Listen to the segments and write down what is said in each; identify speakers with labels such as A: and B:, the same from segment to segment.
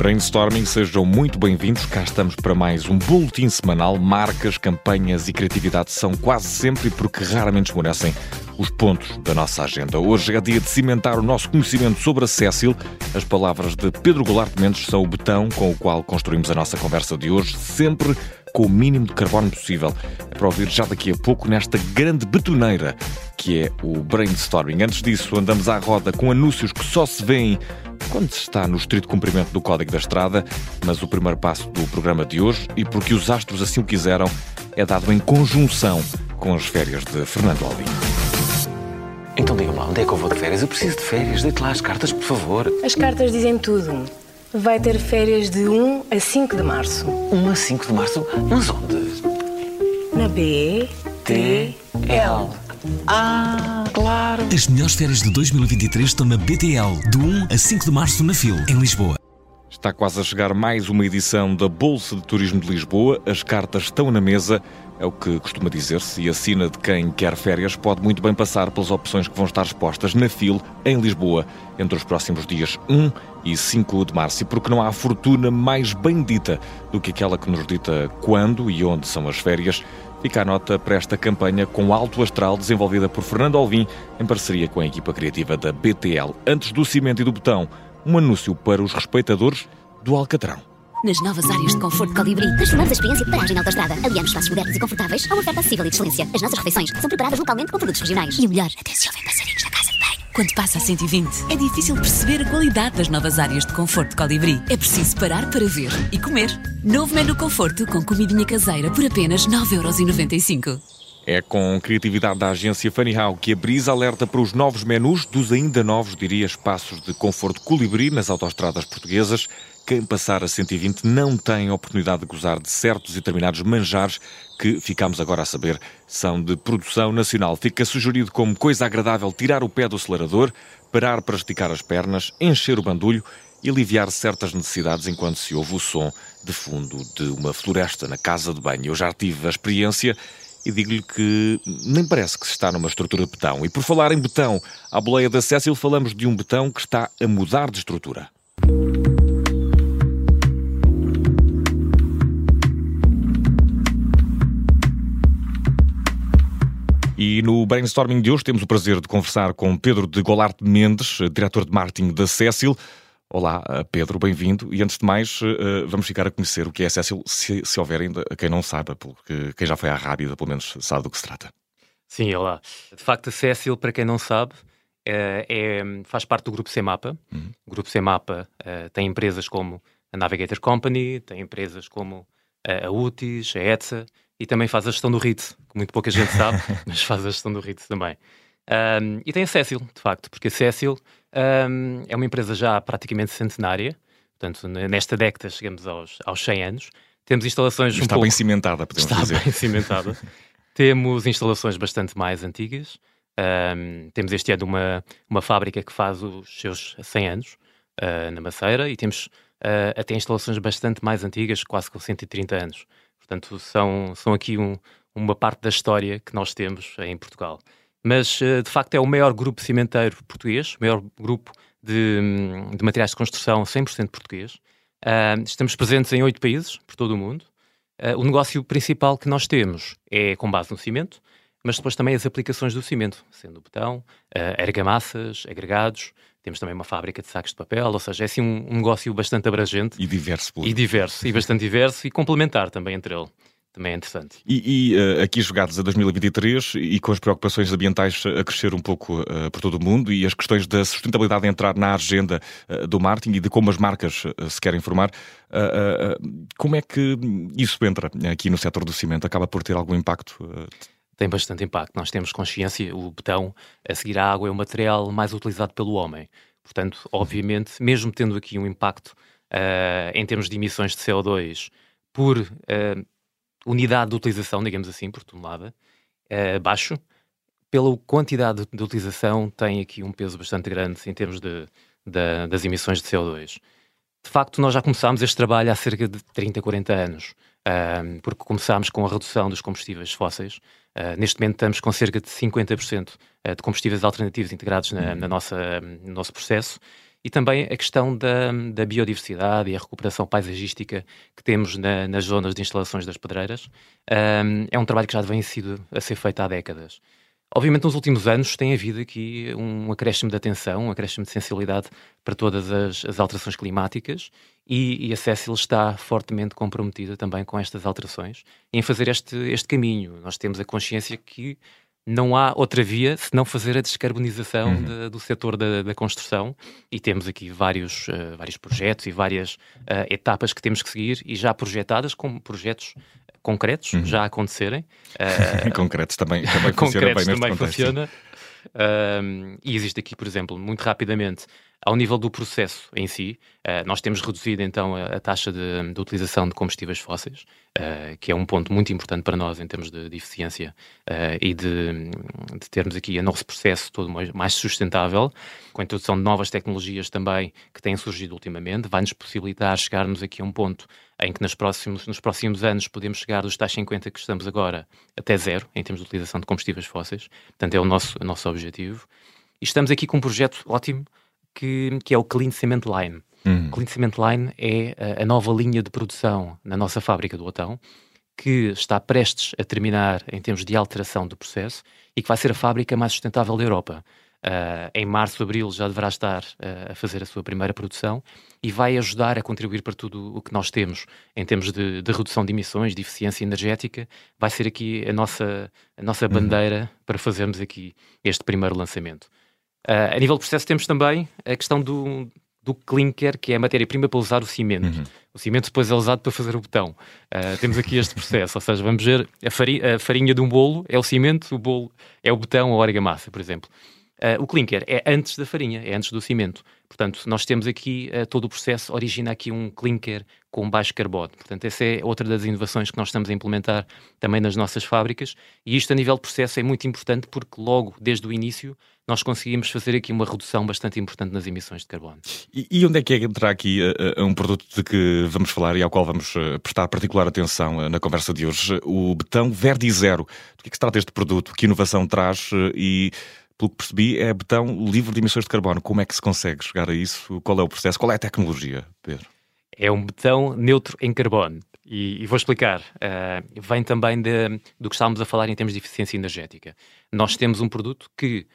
A: Brainstorming, sejam muito bem-vindos. Cá estamos para mais um boletim semanal. Marcas, campanhas e criatividade são quase sempre porque raramente esmorecem os pontos da nossa agenda. Hoje é dia de cimentar o nosso conhecimento sobre a Cécil. As palavras de Pedro Goulart Mendes são o betão com o qual construímos a nossa conversa de hoje, sempre com o mínimo de carbono possível. É para ouvir já daqui a pouco nesta grande betoneira que é o brainstorming. Antes disso, andamos à roda com anúncios que só se veem quando se está no estrito cumprimento do Código da Estrada, mas o primeiro passo do programa de hoje, e porque os astros assim o quiseram, é dado em conjunção com as férias de Fernando Alvim.
B: Então diga-me lá, onde é que eu vou de férias? Eu preciso de férias, deite lá as cartas, por favor.
C: As cartas dizem tudo. Vai ter férias de 1 a 5 de março.
B: 1 a 5 de março? Mas onde?
C: Na B, T, L.
B: Ah, claro.
D: As melhores férias de 2023 estão na BTL, de 1 a 5 de março na FIL, em Lisboa.
A: Está quase a chegar mais uma edição da Bolsa de Turismo de Lisboa. As cartas estão na mesa, é o que costuma dizer-se, e a sina de quem quer férias pode muito bem passar pelas opções que vão estar expostas na FIL, em Lisboa, entre os próximos dias 1 e 5 de março. E porque não há fortuna mais bendita do que aquela que nos dita quando e onde são as férias, Fica a nota para esta campanha com alto astral desenvolvida por Fernando Alvim em parceria com a equipa criativa da BTL. Antes do cimento e do botão, um anúncio para os respeitadores do Alcatrão.
E: Nas novas áreas de conforto Colibri, transformamos a experiência de paragem na autostrada. Aliamos espaços modernos e confortáveis a uma oferta acessível e de excelência. As nossas refeições são preparadas localmente com produtos regionais. E o melhor, até se ouvem passarinhos na casa de banho.
F: Quando passa a 120, é difícil perceber a qualidade das novas áreas de conforto Colibri. É preciso parar para ver e comer. Novo menu conforto com comidinha caseira por apenas 9,95€.
A: É com criatividade da agência Funny How que a Brisa alerta para os novos menus dos ainda novos, diria, espaços de conforto colibri nas autoestradas portuguesas. Quem passar a 120 não tem oportunidade de gozar de certos e determinados manjares que, ficamos agora a saber, são de produção nacional. Fica sugerido como coisa agradável tirar o pé do acelerador, parar para esticar as pernas, encher o bandulho e aliviar certas necessidades enquanto se ouve o som de fundo de uma floresta na casa de banho. Eu já tive a experiência e digo-lhe que nem parece que se está numa estrutura de betão. E por falar em betão, à boleia da Cécil falamos de um betão que está a mudar de estrutura. E no brainstorming de hoje temos o prazer de conversar com Pedro de Golarte Mendes, diretor de marketing da Cécil. Olá, Pedro, bem-vindo. E antes de mais, eh, vamos ficar a conhecer o que é a Cécil, se, se houver ainda quem não saiba, porque quem já foi à Rábida, pelo menos, sabe do que se trata.
G: Sim, olá. De facto, a Cécil, para quem não sabe, é, é, faz parte do Grupo CEMAPA. Uhum. O Grupo CEMAPA uh, tem empresas como a Navigator Company, tem empresas como a UTIS, a ETSA, e também faz a gestão do RIT, que muito pouca gente sabe, mas faz a gestão do RIT também. Um, e tem a Cécil, de facto, porque a Cécil um, é uma empresa já praticamente centenária, portanto, nesta década chegamos aos, aos 100 anos. Temos instalações.
A: Está um pouco... bem cimentada, podemos
G: Está
A: dizer.
G: Está bem cimentada. temos instalações bastante mais antigas. Um, temos este ano uma, uma fábrica que faz os seus 100 anos uh, na Maceira e temos uh, até instalações bastante mais antigas, quase com 130 anos. Portanto, são, são aqui um, uma parte da história que nós temos em Portugal. Mas, eh, de facto, é o maior grupo cimenteiro português, o maior grupo de, de materiais de construção 100% português. Uh, estamos presentes em oito países, por todo o mundo. Uh, o negócio principal que nós temos é com base no cimento, mas depois também as aplicações do cimento, sendo betão, uh, argamassas, agregados, temos também uma fábrica de sacos de papel, ou seja, é assim um, um negócio bastante abrangente.
A: E diverso.
G: E diverso, e bastante diverso, e complementar também entre ele. Também é interessante.
A: E, e uh, aqui jogados a 2023 e com as preocupações ambientais a crescer um pouco uh, por todo o mundo e as questões da sustentabilidade a entrar na agenda uh, do marketing e de como as marcas se querem informar, como é que isso entra aqui no setor do cimento? Acaba por ter algum impacto?
G: tem bastante impacto. Nós temos consciência, o betão, a seguir à água, é o material mais utilizado pelo homem. Portanto, obviamente, mesmo tendo aqui um impacto uh, em termos de emissões de CO2 por uh, unidade de utilização, digamos assim, por tonelada, uh, baixo, pela quantidade de utilização tem aqui um peso bastante grande em termos de, de, das emissões de CO2. De facto, nós já começámos este trabalho há cerca de 30, 40 anos, porque começámos com a redução dos combustíveis fósseis, Uh, neste momento estamos com cerca de 50% ah, de combustíveis alternativos integrados na, na nossa, no nosso processo e também a questão da, da biodiversidade e a recuperação paisagística que temos na, nas zonas de instalações das pedreiras. Um, é um trabalho que já vem sido a ser feito há décadas. Obviamente, nos últimos anos tem havido aqui um acréscimo de atenção, um acréscimo de sensibilidade para todas as, as alterações climáticas e, e a Cécil está fortemente comprometida também com estas alterações em fazer este, este caminho. Nós temos a consciência que não há outra via se não fazer a descarbonização uhum. de, do setor da, da, construção e temos aqui vários, uh, vários projetos e várias uh, etapas que temos que seguir e já projetadas como projetos concretos uhum. já acontecerem.
A: Uh, concretos também, também funciona bem
G: também funciona. Uh, e existe aqui, por exemplo, muito rapidamente, ao nível do processo em si, uh, nós temos reduzido então a, taxa de, de, utilização de combustíveis fósseis, uh, que é um ponto muito importante para nós em termos de, de eficiência uh, e de, de, termos aqui o nosso processo todo mais, sustentável, com a introdução de novas tecnologias também que têm surgido ultimamente, vai nos possibilitar chegarmos aqui a um ponto em que nos próximos, nos próximos anos podemos chegar dos tais 50 que estamos agora até zero em termos de utilização de combustíveis fósseis. Portanto, é o nosso, o nosso objetivo. E estamos aqui com um projeto ótimo que, que é o Clean Cement Line. Uhum. Clean Cement Line é a, a, nova linha de produção na nossa fábrica do Otão, que está prestes a terminar em termos de alteração do processo e que vai ser a fábrica mais sustentável da Europa. Uh, em março, abril já deverá estar uh, a fazer a sua primeira produção e vai ajudar a contribuir para tudo o que nós temos em termos de, de redução de emissões, de eficiência energética. Vai ser aqui a nossa, a nossa uhum. bandeira para fazermos aqui este primeiro lançamento. Uh, a nível de processo temos também a questão do, do clinker, que é a matéria-prima para usar o cimento. Uhum. O cimento depois é usado para fazer o botão. Uh, temos aqui este processo, ou seja, vamos ver a farinha, a farinha de um bolo é o cimento, o bolo é o botão ou a argamassa, por exemplo. Uh, o clinker é antes da farinha, é antes do cimento. Portanto, nós temos aqui uh, todo o processo, origina aqui um clinker com baixo carbono. Portanto, essa é outra das inovações que nós estamos a implementar também nas nossas fábricas. E isto, a nível de processo, é muito importante porque logo desde o início nós conseguimos fazer aqui uma redução bastante importante nas emissões de carbono.
A: E, e onde é que é que entra aqui uh, um produto de que vamos falar e ao qual vamos prestar particular atenção na conversa de hoje? O betão Verde Zero. Do que é que se trata este produto? Que inovação traz e pelo que percebi, é betão livre de emissões de carbono. Como é que se consegue chegar a isso? Qual é o processo? Qual é a tecnologia, Pedro?
G: É um betão neutro em carbono. E, e vou explicar. Uh, vem também de, do que estávamos a falar em termos de eficiência energética. Nós temos um produto que,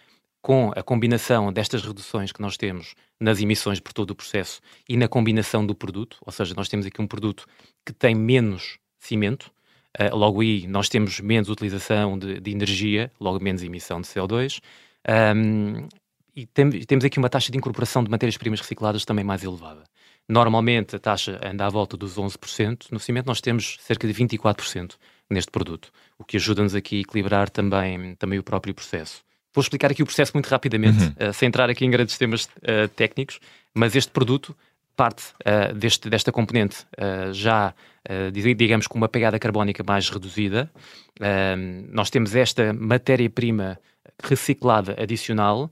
G: com a combinação destas reduções que nós temos nas emissões por todo o processo e na combinação do produto, ou seja, nós temos aqui um produto que tem menos cimento, uh, logo aí nós temos menos utilização de, de energia, logo menos emissão de CO2, um, e tem, temos aqui uma taxa de incorporação de matérias-primas recicladas também mais elevada. Normalmente a taxa anda à volta dos 11%, no cimento nós temos cerca de 24% neste produto, o que ajuda-nos aqui a equilibrar também, também o próprio processo. Vou explicar aqui o processo muito rapidamente, uhum. uh, sem entrar aqui em grandes temas uh, técnicos, mas este produto parte uh, deste, desta componente já, digamos, com uma pegada carbónica mais reduzida. nós temos esta matéria-prima reciclada adicional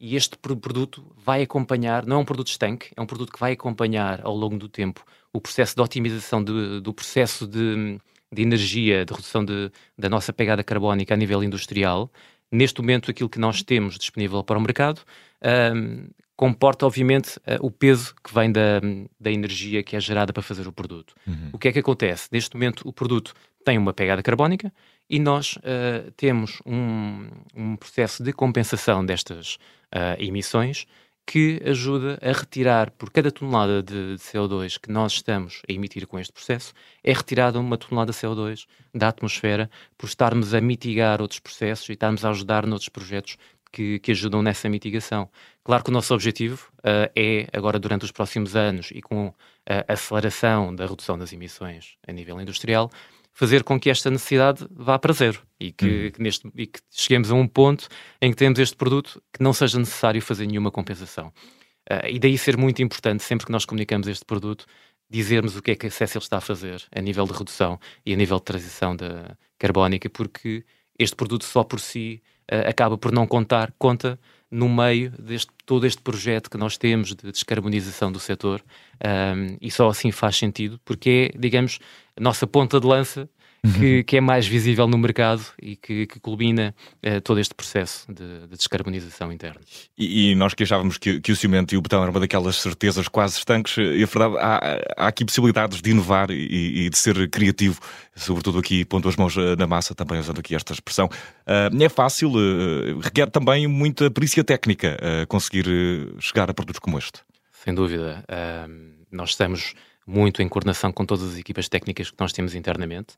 G: e este produto vai acompanhar, não é um produto estanque, é um produto que vai acompanhar ao longo do tempo o processo de otimização de, do processo de, de, energia, de redução de, da nossa pegada carbónica a nível industrial. Neste momento, aquilo que nós temos disponível para o mercado um, comporta, obviamente, uh, o peso que vem da, da energia que é gerada para fazer o produto. Uhum. O que é que acontece? Neste momento, o produto tem uma pegada carbónica e nós uh, temos um, um, processo de compensação destas uh, emissões que ajuda a retirar, por cada tonelada de, de, CO2 que nós estamos a emitir com este processo, é retirada uma tonelada de CO2 da atmosfera por estarmos a mitigar outros processos e estarmos a ajudar noutros projetos que, que ajudam nessa mitigação. Claro que o nosso objetivo uh, é, agora durante os próximos anos e com a aceleração da redução das emissões a nível industrial, fazer com que esta necessidade vá para zero e que, uhum. que, neste, e que cheguemos a um ponto em que temos este produto que não seja necessário fazer nenhuma compensação. Uh, e daí ser muito importante, sempre que nós comunicamos este produto, dizermos o que é que a Cecil está a fazer a nível de redução e a nível de transição da carbónica, porque este produto só por si uh, acaba por não contar, conta no meio deste todo este projeto que nós temos de descarbonização do setor um, e só assim faz sentido, porque é, digamos, a nossa ponta de lança que, que, é mais visível no mercado e que, que culmina uh, todo este processo de, de descarbonização interna.
A: E, e, nós que achávamos que, que, o cimento e o betão eram uma daquelas certezas quase estanques, e a verdade, há, há aqui possibilidades de inovar e, e, de ser criativo, sobretudo aqui pondo as mãos eh, na massa, também usando aqui esta expressão. Uh, é fácil, uh, requer também muita perícia técnica conseguir chegar a produtos como este.
G: Sem dúvida. nós estamos muito em coordenação com todas as equipas técnicas que nós temos internamente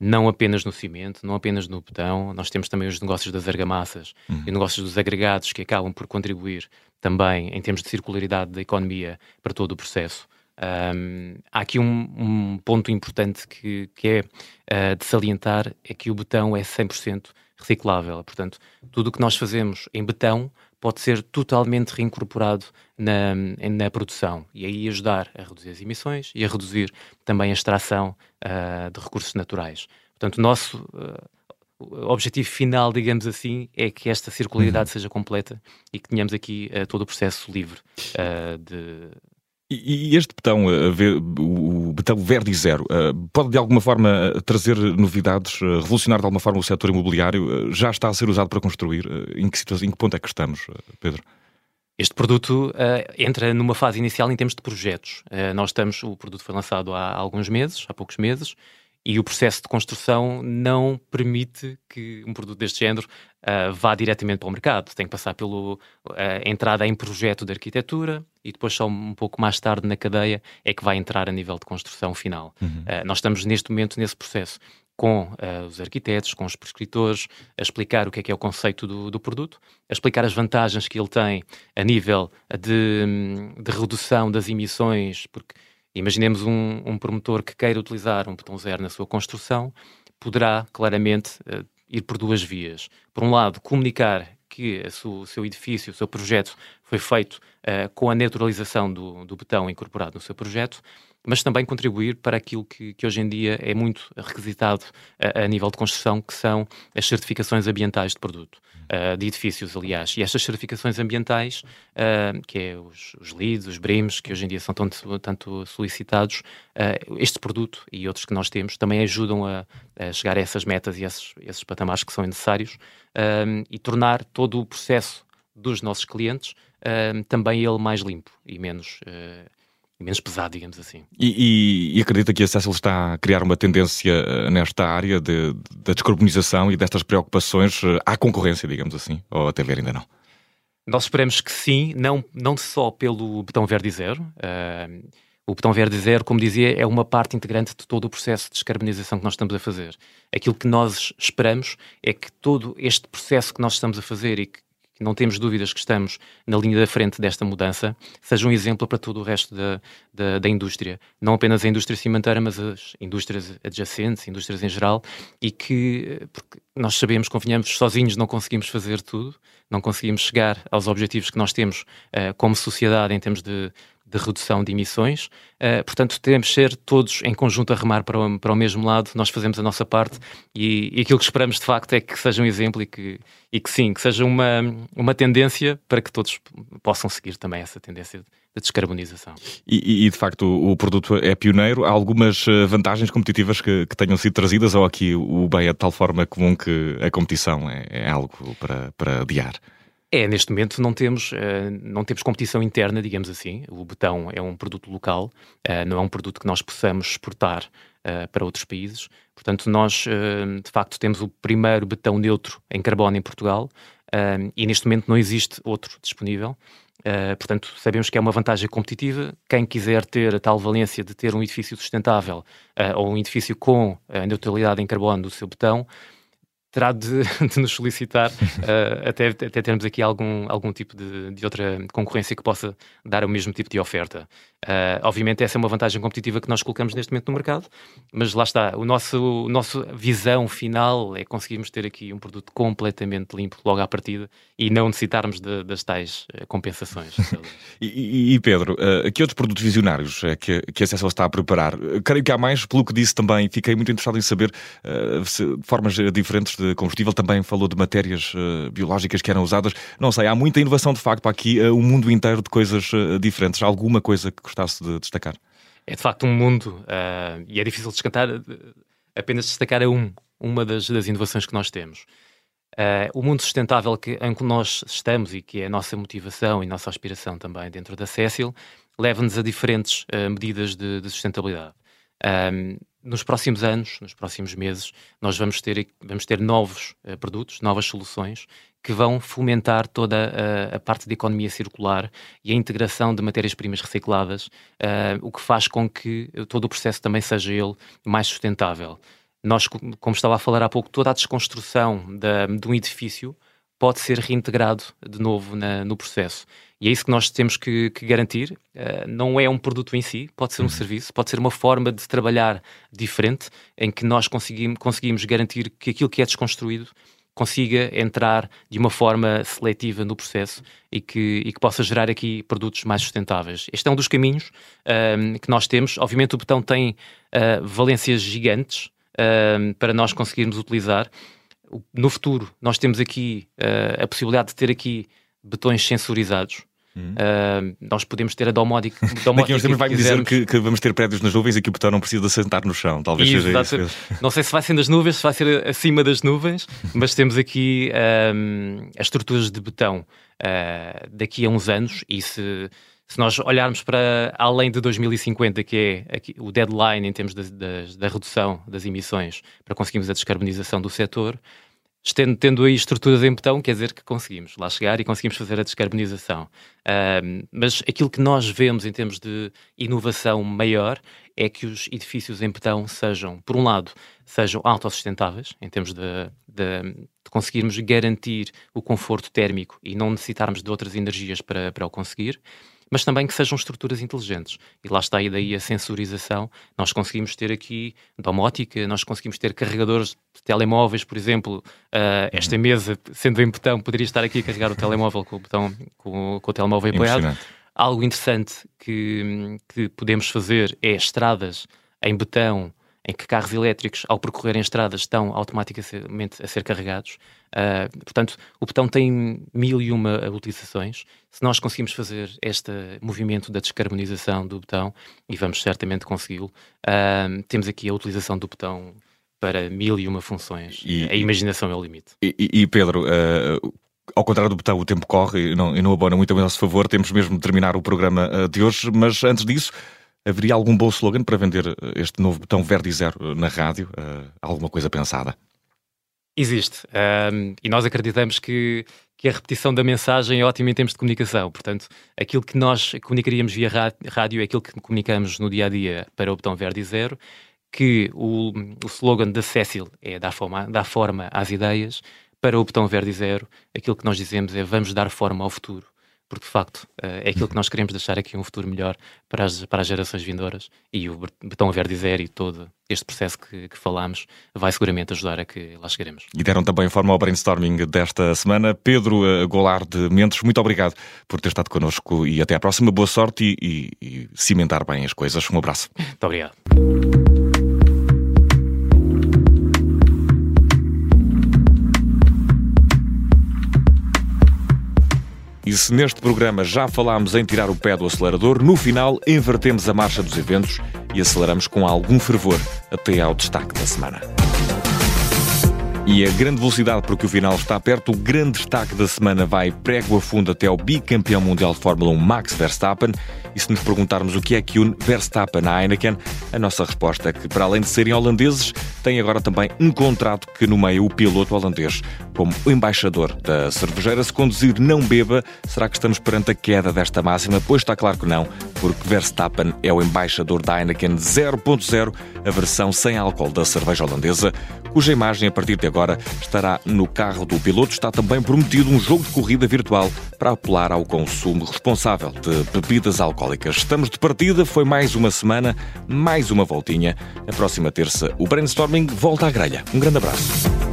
G: não apenas no cimento, não apenas no betão, nós temos também os negócios das argamassas uhum. e negócios dos agregados que acabam por contribuir também em termos de circularidade da economia para todo o processo. Um, há aqui um, um, ponto importante que, que é uh, de salientar, é que o betão é 100% reciclável. Portanto, tudo o que nós fazemos em betão pode ser totalmente reincorporado na, na produção e aí ajudar a reduzir as emissões e a reduzir também a extração uh, de recursos naturais. Portanto, o nosso uh, objetivo final, digamos assim, é que esta circularidade uhum. seja completa e que tenhamos aqui uh, todo o processo livre de
A: e, este betão, o betão verde zero, pode de alguma forma trazer novidades, revolucionar de alguma forma o setor imobiliário? Já está a ser usado para construir? Em que, situação, em que ponto é que estamos, Pedro?
G: Este produto uh, entra numa fase inicial em termos de projetos. Uh, nós estamos, o produto foi lançado há alguns meses, há poucos meses, e o processo de construção não permite que um produto deste género uh, vá diretamente para o mercado. Tem que passar pela entrada em projeto de arquitetura e depois só um pouco mais tarde na cadeia é que vai entrar a nível de construção final. Uhum. nós estamos neste momento nesse processo com uh, os arquitetos, com os prescritores, a explicar o que é que é o conceito do, do produto, a explicar as vantagens que ele tem a nível de, de redução das emissões, porque imaginemos um, um, promotor que queira utilizar um botão zero na sua construção, poderá claramente uh, ir por duas vias. Por um lado, comunicar que o seu edifício, o seu projeto foi feito uh, com a neutralização do, do botão incorporado no seu projeto, mas também contribuir para aquilo que, que hoje em dia é muito requisitado a, a, nível de construção, que são as certificações ambientais de produto, uh, de edifícios, aliás. E estas certificações ambientais, uh, que é os, os LEEDs, os BRIMs, que hoje em dia são tanto, tanto solicitados, uh, este produto e outros que nós temos também ajudam a, a chegar a essas metas e esses, esses patamares que são necessários e tornar todo o processo dos nossos clientes também ele mais limpo e menos menos pesado, digamos assim.
A: E, e, e, acredita que a Cecil está a criar uma tendência eh, nesta área de, da descarbonização e destas preocupações eh, à concorrência, digamos assim? Ou até ver ainda não?
G: Nós esperamos que sim, não, não só pelo botão verde zero. Uh, o botão verde zero, como dizia, é uma parte integrante de todo o processo de descarbonização que nós estamos a fazer. Aquilo que nós esperamos é que todo este processo que nós estamos a fazer e que não temos dúvidas que estamos na linha da frente desta mudança, seja um exemplo para todo o resto da, da, da, indústria. Não apenas a indústria cimenteira, mas as indústrias adjacentes, indústrias em geral, e que, porque nós sabemos, convenhamos, sozinhos não conseguimos fazer tudo, não conseguimos chegar aos objetivos que nós temos uh, como sociedade em termos de de redução de emissões. Uh, portanto, temos ser todos em conjunto a remar para o, para o mesmo lado, nós fazemos a nossa parte e, e, aquilo que esperamos de facto é que seja um exemplo e que, e que sim, que seja uma, uma tendência para que todos possam seguir também essa tendência de descarbonização.
A: E, e de facto o, o produto é pioneiro. Há algumas eh, vantagens competitivas que, que, tenham sido trazidas ou aqui o bem é de tal forma comum que a competição é, é algo para, para adiar?
G: É, neste momento não temos, uh, não temos competição interna, digamos assim. O betão é um produto local, uh, não é um produto que nós possamos exportar uh, para outros países. Portanto, nós de facto temos o primeiro betão neutro em carbono em Portugal e neste momento não existe outro disponível. portanto, sabemos que é uma vantagem competitiva. Quem quiser ter a tal valência de ter um edifício sustentável ou um edifício com a neutralidade em carbono do seu betão, terá de, de nos solicitar uh, até, até termos aqui algum, algum tipo de, de, outra concorrência que possa dar o mesmo tipo de oferta. Uh, obviamente essa é uma vantagem competitiva que nós colocamos neste momento no mercado, mas lá está, o nosso, a nossa visão final é conseguirmos ter aqui um produto completamente limpo logo à partida e não necessitarmos de, das tais uh, compensações.
A: e, e, Pedro, uh, que outros produtos visionários é que, que a Cessel está a preparar? Creio que há mais, pelo que disse também, fiquei muito interessado em saber se, formas diferentes de combustível, também falou de matérias biológicas que eram usadas. Não sei, há muita inovação de facto aqui, o um mundo inteiro de coisas diferentes. Alguma coisa que gostasse de destacar?
G: É de facto um mundo, uh, e é difícil descantar, uh, apenas destacar a um, uma das, das inovações que nós temos. Uh, o mundo sustentável que, em que nós estamos e que é a nossa motivação e nossa aspiração também dentro da Cecil, leva-nos a diferentes uh, medidas de, de sustentabilidade. Um, nos próximos anos, nos próximos meses, nós vamos ter, vamos ter novos uh, produtos, novas soluções que vão fomentar toda a, a, parte de economia circular e a integração de matérias-primas recicladas, uh, o que faz com que todo o processo também seja ele mais sustentável. Nós, como estava a falar há pouco, toda a desconstrução da, de um edifício pode ser reintegrado de novo na, no processo. E é isso que nós temos que, que garantir. Uh, não é um produto em si, pode ser um uhum. serviço, pode ser uma forma de trabalhar diferente, em que nós conseguimos, conseguimos garantir que aquilo que é desconstruído consiga entrar de uma forma seletiva no processo e que, e que possa gerar aqui produtos mais sustentáveis. Este é um dos caminhos uh, que nós temos. Obviamente, o botão tem uh, valências gigantes para nós conseguirmos utilizar. No futuro, nós temos aqui a possibilidade de ter aqui betões sensorizados Uh, nós podemos ter a domótica.
A: Daqui a uns tempos vai-me dizer que, que, vamos ter prédios nas nuvens e que o botão não precisa sentar no chão. Talvez seja isso.
G: Não sei se vai ser nas nuvens, se vai ser acima das nuvens, mas temos aqui um, as estruturas de betão uh, daqui a uns anos e se. Se nós olharmos para além de 2050, que é aqui, o deadline em termos da, da, da redução das emissões para conseguirmos a descarbonização do setor, Tendo, tendo aí estruturas em betão, quer dizer que conseguimos lá chegar e conseguimos fazer a descarbonização. mas aquilo que nós vemos em termos de inovação maior é que os edifícios em betão sejam, por um lado, sejam autossustentáveis, em termos de, de, de, conseguirmos garantir o conforto térmico e não necessitarmos de outras energias para, para o conseguir mas também que sejam estruturas inteligentes. E lá está aí daí a sensorização. Nós conseguimos ter aqui domótica, nós conseguimos ter carregadores de telemóveis, por exemplo, uh, esta uhum. mesa, sendo em botão, poderia estar aqui a carregar o telemóvel com o botão, com, com o telemóvel apoiado. Algo interessante que, que podemos fazer é estradas em betão em que carros elétricos, ao percorrerem estradas, estão automaticamente a ser carregados. Uh, portanto, o botão tem mil e uma utilizações. Se nós conseguimos fazer este movimento da descarbonização do botão, e vamos certamente consegui-lo, uh, temos aqui a utilização do botão para mil e uma funções. E, a imaginação é o limite.
A: E, e Pedro, uh, ao contrário do botão, o tempo corre e não, e não abona muito a nosso favor, temos mesmo de terminar o programa de hoje, mas antes disso, Haveria algum bom slogan para vender eh, este novo botão verde zero eh, na rádio? Uh, alguma coisa pensada?
G: Existe. Um, e nós acreditamos que, que a repetição da mensagem é ótima em termos de comunicação. Portanto, aquilo que nós comunicaríamos via rádio é aquilo que comunicamos no dia a dia para o botão verde zero. Que o, o slogan da Cecil é dar forma, dar forma às ideias. Para o botão verde zero, aquilo que nós dizemos é vamos dar forma ao futuro porque de facto eh, é aquilo que nós queremos deixar aqui um futuro melhor para as, para as gerações vindouras e o Betão Verde Zero e todo este processo que, que falámos vai seguramente ajudar a que lá chegaremos.
A: E deram também forma ao brainstorming desta semana. Pedro eh, Goulart de Mendes, muito obrigado por ter estado connosco e até à próxima. Boa sorte e, e, e cimentar bem as coisas. Um abraço.
G: Muito obrigado.
A: E se neste programa já falámos em tirar o pé do acelerador, no final invertemos a marcha dos eventos e aceleramos com algum fervor até ao destaque da semana. E a grande velocidade, porque o final está perto, o grande destaque da semana vai prego a fundo até ao bicampeão mundial de Fórmula 1 Max Verstappen. E se nos perguntarmos o que é que une Verstappen à Heineken, a nossa resposta é que, para além de serem holandeses, tem agora também um contrato que nomeia o piloto holandês como embaixador da cervejeira. Se conduzir não beba, será que estamos perante a queda desta máxima? Pois está claro que não, porque Verstappen é o embaixador da Heineken 0.0, a versão sem álcool da cerveja holandesa, cuja imagem a partir de agora estará no carro do piloto. Está também prometido um jogo de corrida virtual para apelar ao consumo responsável de bebidas alcoólicas. Estamos de partida, foi mais uma semana, mais uma voltinha. A próxima terça, o brainstorming volta à grelha. Um grande abraço.